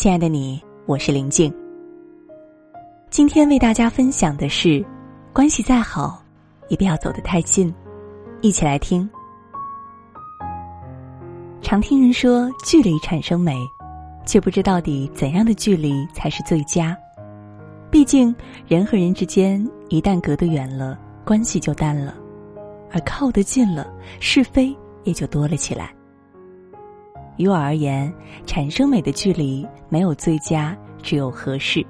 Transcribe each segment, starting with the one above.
亲爱的你，我是林静。今天为大家分享的是，关系再好，也不要走得太近。一起来听。常听人说距离产生美，却不知到底怎样的距离才是最佳。毕竟人和人之间一旦隔得远了，关系就淡了；而靠得近了，是非也就多了起来。于我而言，产生美的距离没有最佳，只有合适。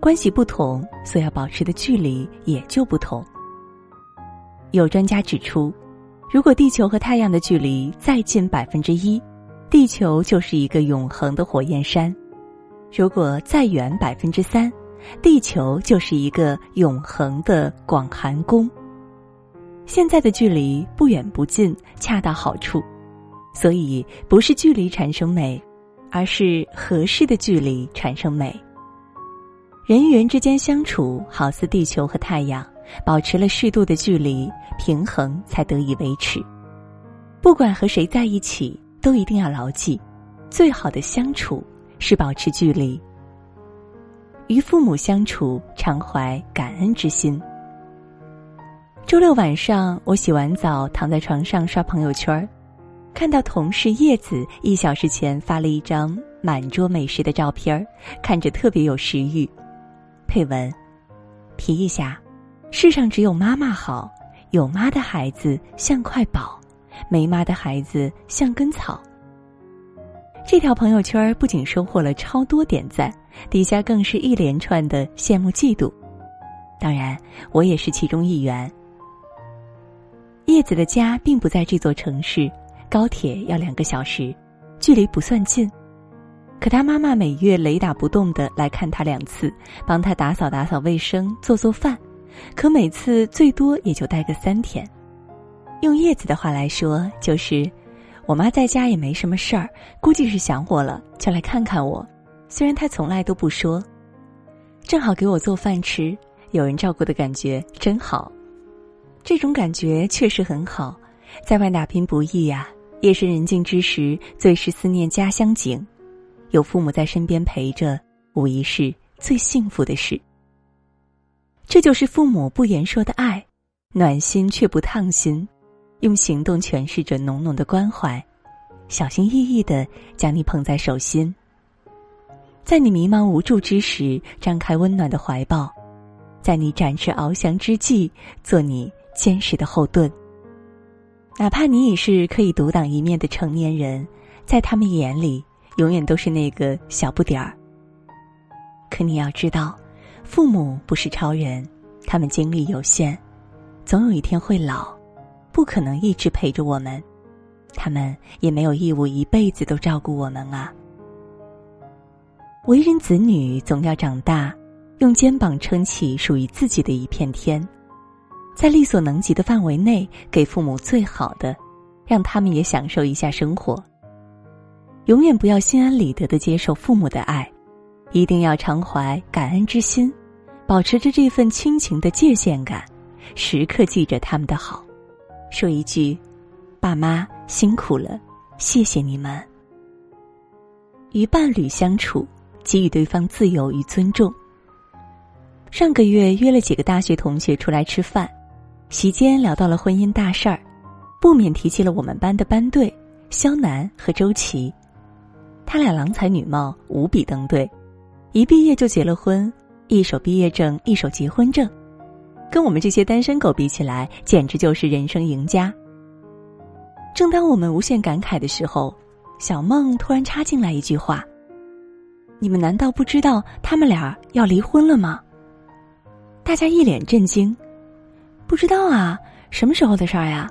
关系不同，所要保持的距离也就不同。有专家指出，如果地球和太阳的距离再近百分之一，地球就是一个永恒的火焰山；如果再远百分之三，地球就是一个永恒的广寒宫。现在的距离不远不近，恰到好处。所以，不是距离产生美，而是合适的距离产生美。人与人之间相处，好似地球和太阳，保持了适度的距离，平衡才得以维持。不管和谁在一起，都一定要牢记，最好的相处是保持距离。与父母相处，常怀感恩之心。周六晚上，我洗完澡，躺在床上刷朋友圈儿。看到同事叶子一小时前发了一张满桌美食的照片儿，看着特别有食欲。配文：提一下，世上只有妈妈好，有妈的孩子像块宝，没妈的孩子像根草。这条朋友圈不仅收获了超多点赞，底下更是一连串的羡慕嫉妒。当然，我也是其中一员。叶子的家并不在这座城市。高铁要两个小时，距离不算近，可他妈妈每月雷打不动的来看他两次，帮他打扫打扫卫生，做做饭，可每次最多也就待个三天。用叶子的话来说，就是我妈在家也没什么事儿，估计是想我了，就来看看我。虽然她从来都不说，正好给我做饭吃，有人照顾的感觉真好。这种感觉确实很好，在外打拼不易呀。夜深人静之时，最是思念家乡景。有父母在身边陪着，无疑是最幸福的事。这就是父母不言说的爱，暖心却不烫心，用行动诠释着浓浓的关怀，小心翼翼的将你捧在手心，在你迷茫无助之时，张开温暖的怀抱，在你展翅翱翔之际，做你坚实的后盾。哪怕你已是可以独当一面的成年人，在他们眼里，永远都是那个小不点儿。可你要知道，父母不是超人，他们精力有限，总有一天会老，不可能一直陪着我们，他们也没有义务一辈子都照顾我们啊。为人子女，总要长大，用肩膀撑起属于自己的一片天。在力所能及的范围内，给父母最好的，让他们也享受一下生活。永远不要心安理得的接受父母的爱，一定要常怀感恩之心，保持着这份亲情的界限感，时刻记着他们的好，说一句：“爸妈辛苦了，谢谢你们。”与伴侣相处，给予对方自由与尊重。上个月约了几个大学同学出来吃饭。席间聊到了婚姻大事儿，不免提起了我们班的班队肖楠和周琦，他俩郎才女貌，无比登对，一毕业就结了婚，一手毕业证，一手结婚证，跟我们这些单身狗比起来，简直就是人生赢家。正当我们无限感慨的时候，小梦突然插进来一句话：“你们难道不知道他们俩要离婚了吗？”大家一脸震惊。不知道啊，什么时候的事儿呀？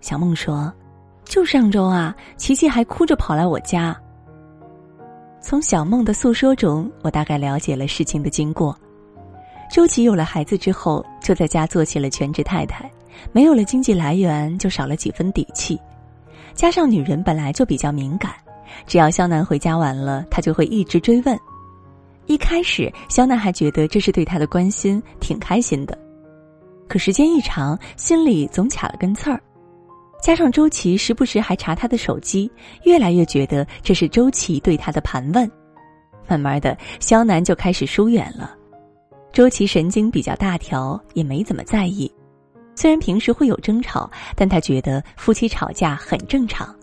小梦说：“就上周啊，琪琪还哭着跑来我家。”从小梦的诉说中，我大概了解了事情的经过。周琦有了孩子之后，就在家做起了全职太太，没有了经济来源，就少了几分底气。加上女人本来就比较敏感，只要肖楠回家晚了，她就会一直追问。一开始，肖楠还觉得这是对他的关心，挺开心的。可时间一长，心里总卡了根刺儿。加上周琦时不时还查他的手机，越来越觉得这是周琦对他的盘问。慢慢的，肖楠就开始疏远了。周琦神经比较大条，也没怎么在意。虽然平时会有争吵，但他觉得夫妻吵架很正常。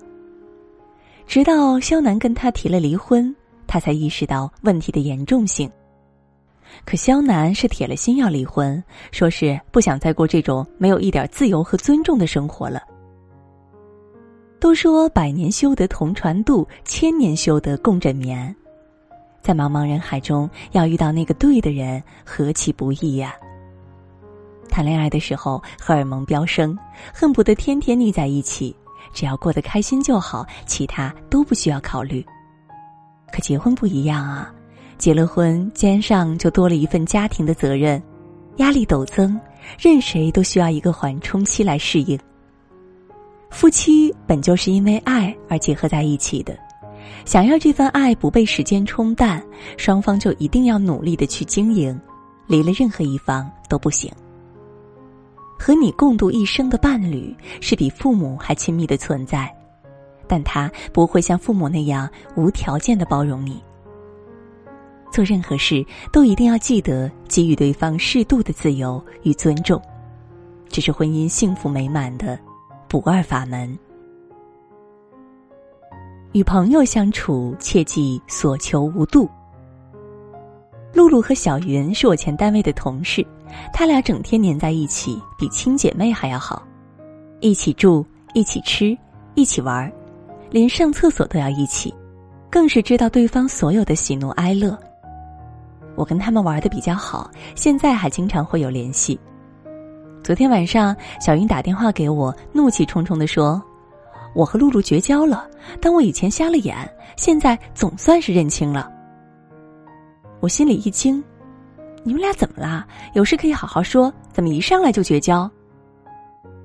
直到肖楠跟他提了离婚，他才意识到问题的严重性。可肖楠是铁了心要离婚，说是不想再过这种没有一点自由和尊重的生活了。都说百年修得同船渡，千年修得共枕眠。在茫茫人海中，要遇到那个对的人，何其不易呀！谈恋爱的时候，荷尔蒙飙升，恨不得天天腻在一起，只要过得开心就好，其他都不需要考虑。可结婚不一样啊，结了婚，肩上就多了一份家庭的责任，压力陡增，任谁都需要一个缓冲期来适应。夫妻本就是因为爱而结合在一起的，想要这份爱不被时间冲淡，双方就一定要努力的去经营，离了任何一方都不行。和你共度一生的伴侣是比父母还亲密的存在，但他不会像父母那样无条件的包容你。做任何事都一定要记得给予对方适度的自由与尊重，这是婚姻幸福美满的不二法门。与朋友相处，切记所求无度。露露和小云是我前单位的同事，他俩整天黏在一起，比亲姐妹还要好，一起住，一起吃，一起玩，连上厕所都要一起，更是知道对方所有的喜怒哀乐。我跟他们玩的比较好，现在还经常会有联系。昨天晚上，小云打电话给我，怒气冲冲的说：“我和露露绝交了，但我以前瞎了眼，现在总算是认清了。”我心里一惊，你们俩怎么啦？有事可以好好说，怎么一上来就绝交？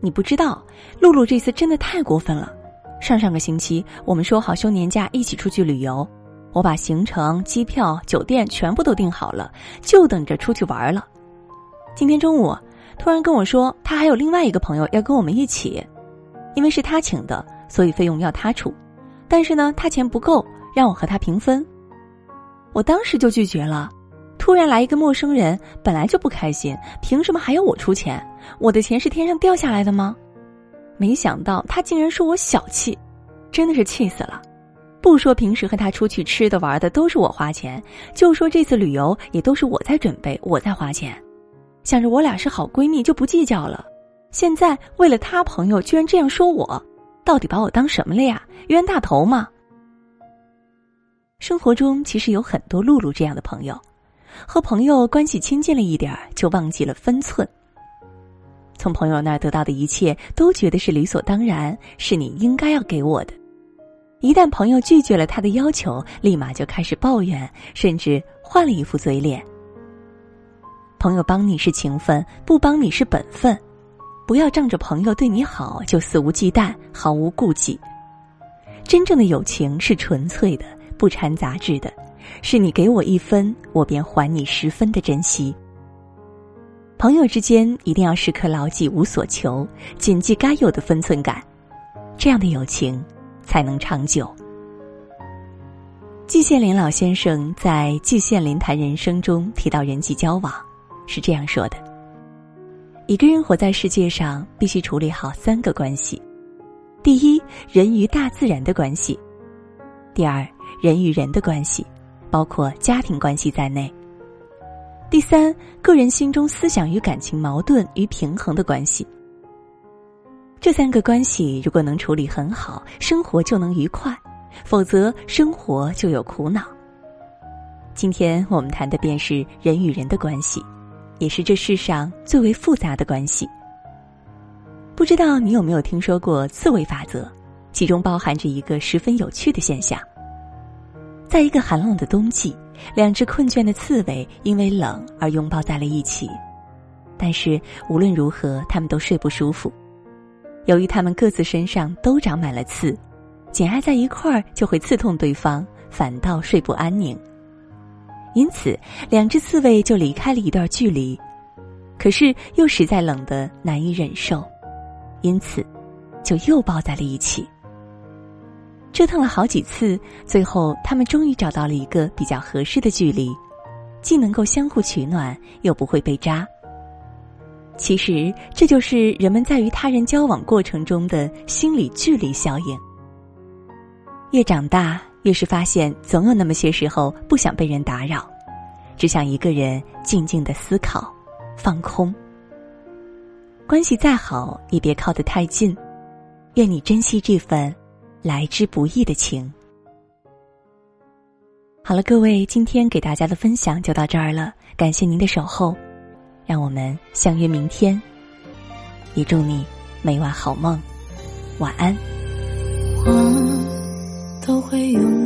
你不知道，露露这次真的太过分了。上上个星期我们说好休年假一起出去旅游，我把行程、机票、酒店全部都订好了，就等着出去玩了。今天中午突然跟我说，他还有另外一个朋友要跟我们一起，因为是他请的，所以费用要他出，但是呢，他钱不够，让我和他平分。我当时就拒绝了，突然来一个陌生人，本来就不开心，凭什么还要我出钱？我的钱是天上掉下来的吗？没想到他竟然说我小气，真的是气死了。不说平时和他出去吃的玩的都是我花钱，就说这次旅游也都是我在准备，我在花钱，想着我俩是好闺蜜就不计较了。现在为了他朋友居然这样说我，到底把我当什么了呀？冤大头吗？生活中其实有很多露露这样的朋友，和朋友关系亲近了一点，就忘记了分寸。从朋友那儿得到的一切，都觉得是理所当然，是你应该要给我的。一旦朋友拒绝了他的要求，立马就开始抱怨，甚至换了一副嘴脸。朋友帮你是情分，不帮你是本分，不要仗着朋友对你好就肆无忌惮、毫无顾忌。真正的友情是纯粹的。不掺杂质的，是你给我一分，我便还你十分的珍惜。朋友之间一定要时刻牢记无所求，谨记该有的分寸感，这样的友情才能长久。季羡林老先生在《季羡林谈人生》中提到人际交往，是这样说的：一个人活在世界上，必须处理好三个关系：第一，人与大自然的关系；第二，人与人的关系，包括家庭关系在内。第三，个人心中思想与感情矛盾与平衡的关系。这三个关系如果能处理很好，生活就能愉快；否则，生活就有苦恼。今天我们谈的便是人与人的关系，也是这世上最为复杂的关系。不知道你有没有听说过刺猬法则？其中包含着一个十分有趣的现象。在一个寒冷的冬季，两只困倦的刺猬因为冷而拥抱在了一起，但是无论如何，它们都睡不舒服。由于它们各自身上都长满了刺，紧挨在一块儿就会刺痛对方，反倒睡不安宁。因此，两只刺猬就离开了一段距离，可是又实在冷得难以忍受，因此，就又抱在了一起。折腾了好几次，最后他们终于找到了一个比较合适的距离，既能够相互取暖，又不会被扎。其实，这就是人们在与他人交往过程中的心理距离效应。越长大，越是发现总有那么些时候不想被人打扰，只想一个人静静的思考、放空。关系再好，也别靠得太近。愿你珍惜这份。来之不易的情。好了，各位，今天给大家的分享就到这儿了，感谢您的守候，让我们相约明天。也祝你每晚好梦，晚安。我都会用